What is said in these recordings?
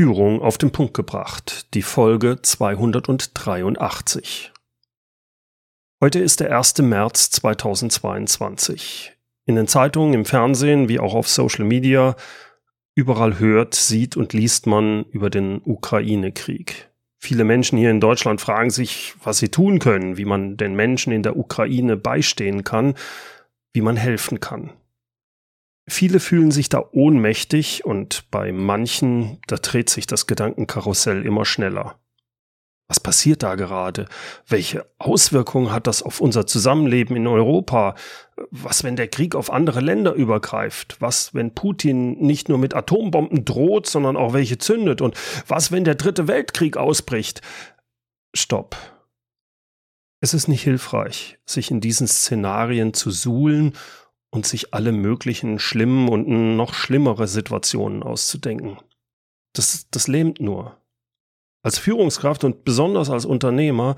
Führung auf den Punkt gebracht, die Folge 283. Heute ist der 1. März 2022. In den Zeitungen, im Fernsehen wie auch auf Social Media überall hört, sieht und liest man über den Ukraine-Krieg. Viele Menschen hier in Deutschland fragen sich, was sie tun können, wie man den Menschen in der Ukraine beistehen kann, wie man helfen kann. Viele fühlen sich da ohnmächtig und bei manchen, da dreht sich das Gedankenkarussell immer schneller. Was passiert da gerade? Welche Auswirkungen hat das auf unser Zusammenleben in Europa? Was, wenn der Krieg auf andere Länder übergreift? Was, wenn Putin nicht nur mit Atombomben droht, sondern auch welche zündet? Und was, wenn der dritte Weltkrieg ausbricht? Stopp. Es ist nicht hilfreich, sich in diesen Szenarien zu suhlen und sich alle möglichen schlimmen und noch schlimmere Situationen auszudenken. Das, das lähmt nur. Als Führungskraft und besonders als Unternehmer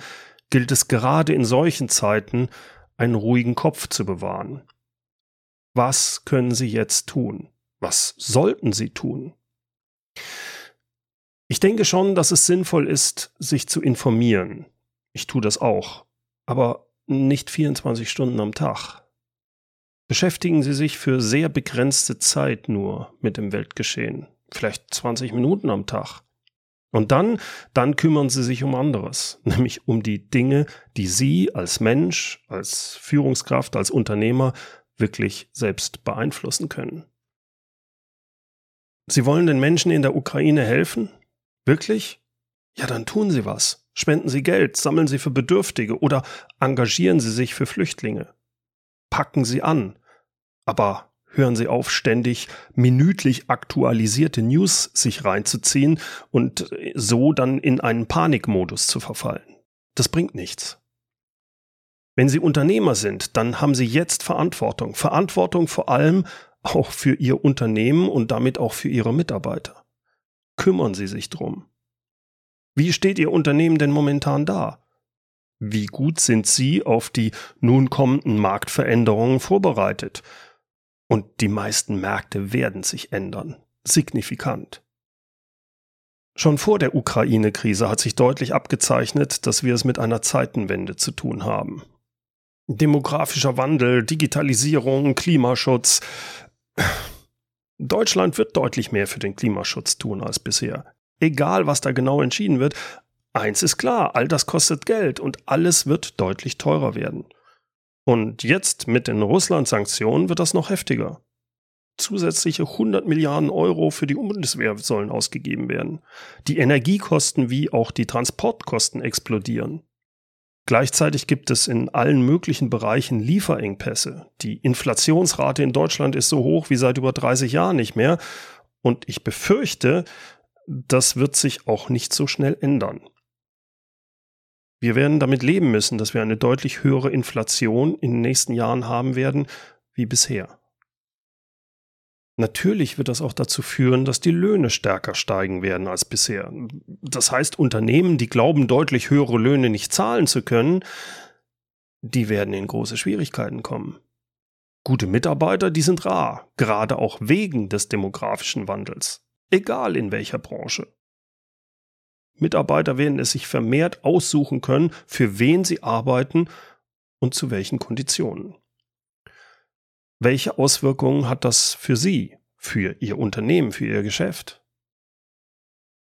gilt es gerade in solchen Zeiten, einen ruhigen Kopf zu bewahren. Was können Sie jetzt tun? Was sollten Sie tun? Ich denke schon, dass es sinnvoll ist, sich zu informieren. Ich tue das auch, aber nicht 24 Stunden am Tag. Beschäftigen Sie sich für sehr begrenzte Zeit nur mit dem Weltgeschehen, vielleicht 20 Minuten am Tag. Und dann, dann kümmern Sie sich um anderes, nämlich um die Dinge, die Sie als Mensch, als Führungskraft, als Unternehmer wirklich selbst beeinflussen können. Sie wollen den Menschen in der Ukraine helfen? Wirklich? Ja, dann tun Sie was. Spenden Sie Geld, sammeln Sie für Bedürftige oder engagieren Sie sich für Flüchtlinge. Packen Sie an, aber hören Sie auf, ständig minütlich aktualisierte News sich reinzuziehen und so dann in einen Panikmodus zu verfallen. Das bringt nichts. Wenn Sie Unternehmer sind, dann haben Sie jetzt Verantwortung. Verantwortung vor allem auch für Ihr Unternehmen und damit auch für Ihre Mitarbeiter. Kümmern Sie sich drum. Wie steht Ihr Unternehmen denn momentan da? Wie gut sind Sie auf die nun kommenden Marktveränderungen vorbereitet? Und die meisten Märkte werden sich ändern. Signifikant. Schon vor der Ukraine-Krise hat sich deutlich abgezeichnet, dass wir es mit einer Zeitenwende zu tun haben. Demografischer Wandel, Digitalisierung, Klimaschutz. Deutschland wird deutlich mehr für den Klimaschutz tun als bisher. Egal, was da genau entschieden wird, eins ist klar, all das kostet Geld und alles wird deutlich teurer werden. Und jetzt mit den Russland-Sanktionen wird das noch heftiger. Zusätzliche 100 Milliarden Euro für die Bundeswehr sollen ausgegeben werden. Die Energiekosten wie auch die Transportkosten explodieren. Gleichzeitig gibt es in allen möglichen Bereichen Lieferengpässe. Die Inflationsrate in Deutschland ist so hoch wie seit über 30 Jahren nicht mehr. Und ich befürchte, das wird sich auch nicht so schnell ändern. Wir werden damit leben müssen, dass wir eine deutlich höhere Inflation in den nächsten Jahren haben werden wie bisher. Natürlich wird das auch dazu führen, dass die Löhne stärker steigen werden als bisher. Das heißt, Unternehmen, die glauben, deutlich höhere Löhne nicht zahlen zu können, die werden in große Schwierigkeiten kommen. Gute Mitarbeiter, die sind rar, gerade auch wegen des demografischen Wandels, egal in welcher Branche. Mitarbeiter werden es sich vermehrt aussuchen können, für wen sie arbeiten und zu welchen Konditionen. Welche Auswirkungen hat das für Sie, für Ihr Unternehmen, für Ihr Geschäft?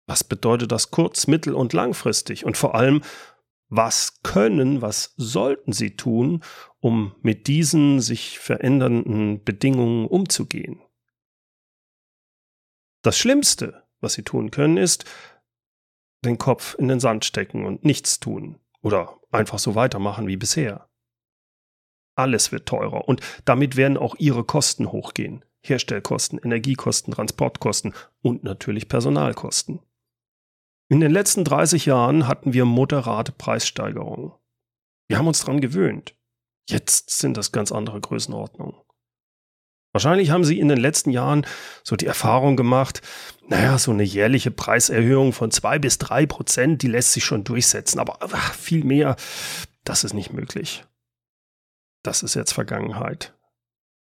Was bedeutet das kurz-, mittel- und langfristig? Und vor allem, was können, was sollten Sie tun, um mit diesen sich verändernden Bedingungen umzugehen? Das Schlimmste, was Sie tun können, ist, den Kopf in den Sand stecken und nichts tun oder einfach so weitermachen wie bisher. Alles wird teurer und damit werden auch ihre Kosten hochgehen. Herstellkosten, Energiekosten, Transportkosten und natürlich Personalkosten. In den letzten 30 Jahren hatten wir moderate Preissteigerungen. Wir haben uns daran gewöhnt. Jetzt sind das ganz andere Größenordnungen. Wahrscheinlich haben Sie in den letzten Jahren so die Erfahrung gemacht, naja, so eine jährliche Preiserhöhung von zwei bis drei Prozent, die lässt sich schon durchsetzen, aber ach, viel mehr, das ist nicht möglich. Das ist jetzt Vergangenheit.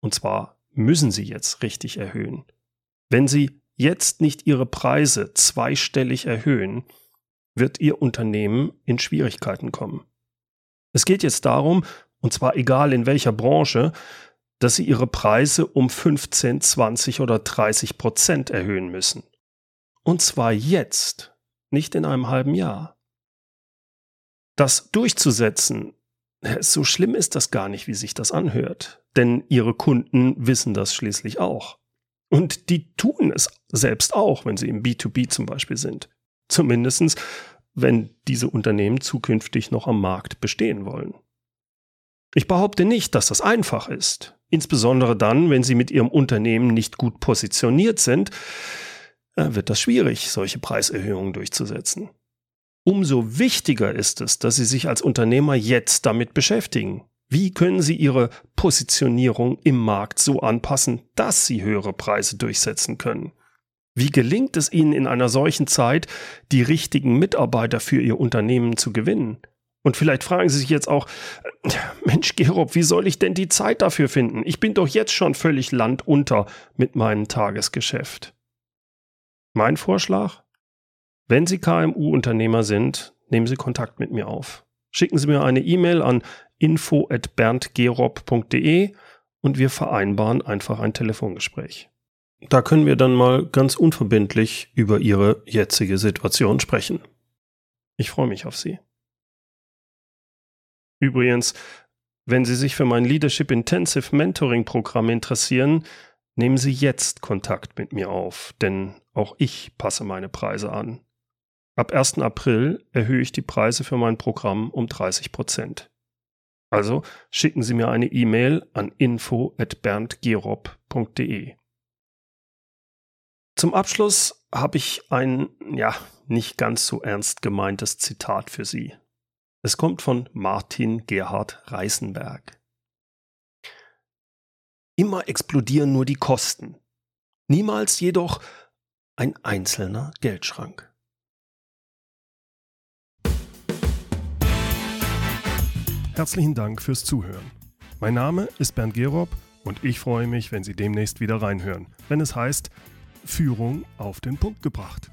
Und zwar müssen Sie jetzt richtig erhöhen. Wenn Sie jetzt nicht Ihre Preise zweistellig erhöhen, wird Ihr Unternehmen in Schwierigkeiten kommen. Es geht jetzt darum, und zwar egal in welcher Branche, dass Sie Ihre Preise um 15, 20 oder 30 Prozent erhöhen müssen. Und zwar jetzt, nicht in einem halben Jahr. Das durchzusetzen, so schlimm ist das gar nicht, wie sich das anhört. Denn Ihre Kunden wissen das schließlich auch. Und die tun es selbst auch, wenn sie im B2B zum Beispiel sind. Zumindestens, wenn diese Unternehmen zukünftig noch am Markt bestehen wollen. Ich behaupte nicht, dass das einfach ist. Insbesondere dann, wenn Sie mit Ihrem Unternehmen nicht gut positioniert sind, äh, wird das schwierig, solche Preiserhöhungen durchzusetzen. Umso wichtiger ist es, dass Sie sich als Unternehmer jetzt damit beschäftigen. Wie können Sie Ihre Positionierung im Markt so anpassen, dass Sie höhere Preise durchsetzen können? Wie gelingt es Ihnen in einer solchen Zeit, die richtigen Mitarbeiter für Ihr Unternehmen zu gewinnen? Und vielleicht fragen Sie sich jetzt auch, äh, Mensch, Gerob, wie soll ich denn die Zeit dafür finden? Ich bin doch jetzt schon völlig landunter mit meinem Tagesgeschäft. Mein Vorschlag? Wenn Sie KMU-Unternehmer sind, nehmen Sie Kontakt mit mir auf. Schicken Sie mir eine E-Mail an info@berndgerob.de und wir vereinbaren einfach ein Telefongespräch. Da können wir dann mal ganz unverbindlich über Ihre jetzige Situation sprechen. Ich freue mich auf Sie. Übrigens, wenn Sie sich für mein Leadership Intensive Mentoring Programm interessieren, nehmen Sie jetzt Kontakt mit mir auf, denn auch ich passe meine Preise an. Ab 1. April erhöhe ich die Preise für mein Programm um 30 Prozent. Also schicken Sie mir eine E-Mail an info@berndgerob.de. Zum Abschluss habe ich ein, ja, nicht ganz so ernst gemeintes Zitat für Sie. Es kommt von Martin Gerhard Reißenberg. Immer explodieren nur die Kosten, niemals jedoch ein einzelner Geldschrank. Herzlichen Dank fürs Zuhören. Mein Name ist Bernd Gerob und ich freue mich, wenn Sie demnächst wieder reinhören, wenn es heißt Führung auf den Punkt gebracht.